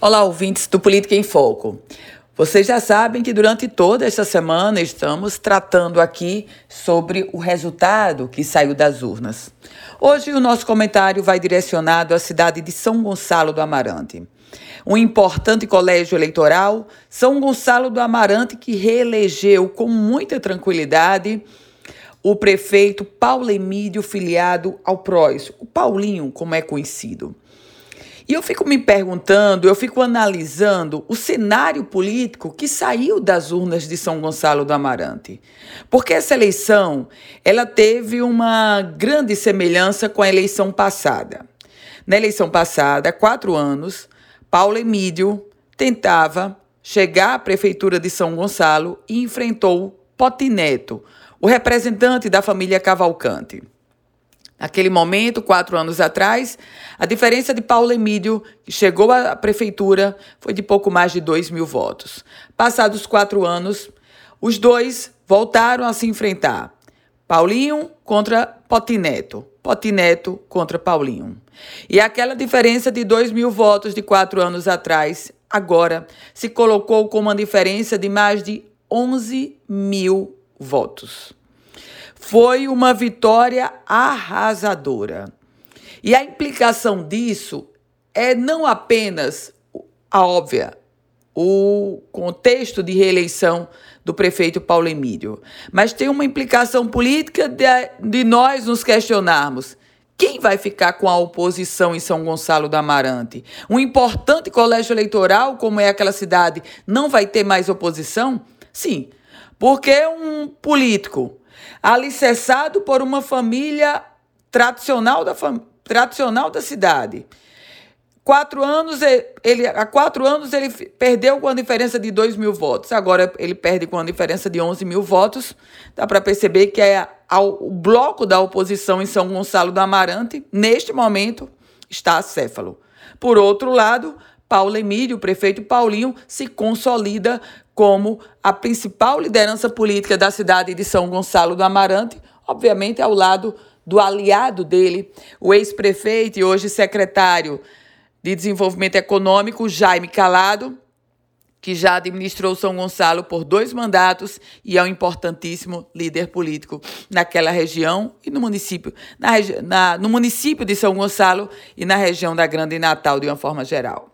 Olá, ouvintes do Política em Foco. Vocês já sabem que durante toda esta semana estamos tratando aqui sobre o resultado que saiu das urnas. Hoje o nosso comentário vai direcionado à cidade de São Gonçalo do Amarante. Um importante colégio eleitoral, São Gonçalo do Amarante, que reelegeu com muita tranquilidade o prefeito Paulo Emílio, filiado ao PROS, o Paulinho, como é conhecido. E eu fico me perguntando, eu fico analisando o cenário político que saiu das urnas de São Gonçalo do Amarante. Porque essa eleição, ela teve uma grande semelhança com a eleição passada. Na eleição passada, há quatro anos, Paulo Emílio tentava chegar à prefeitura de São Gonçalo e enfrentou Potineto, o representante da família Cavalcante. Naquele momento, quatro anos atrás, a diferença de Paulo Emílio, que chegou à prefeitura, foi de pouco mais de 2 mil votos. Passados quatro anos, os dois voltaram a se enfrentar. Paulinho contra Potineto. Potineto contra Paulinho. E aquela diferença de 2 mil votos de quatro anos atrás, agora se colocou com uma diferença de mais de 11 mil votos. Foi uma vitória arrasadora. E a implicação disso é não apenas a óbvia, o contexto de reeleição do prefeito Paulo Emílio, mas tem uma implicação política de, de nós nos questionarmos. Quem vai ficar com a oposição em São Gonçalo do Amarante? Um importante colégio eleitoral, como é aquela cidade, não vai ter mais oposição? Sim, porque um político alicerçado por uma família tradicional da, fam tradicional da cidade. Quatro anos, ele, há quatro anos ele perdeu com a diferença de 2 mil votos. Agora ele perde com a diferença de 11 mil votos. Dá para perceber que é ao, o bloco da oposição em São Gonçalo do Amarante, neste momento, está acéfalo. Por outro lado, Paulo Emílio, o prefeito Paulinho, se consolida como a principal liderança política da cidade de São Gonçalo do Amarante, obviamente ao lado do aliado dele, o ex-prefeito e hoje secretário de Desenvolvimento Econômico, Jaime Calado, que já administrou São Gonçalo por dois mandatos e é um importantíssimo líder político naquela região e no município, na, na, no município de São Gonçalo e na região da Grande Natal de uma forma geral.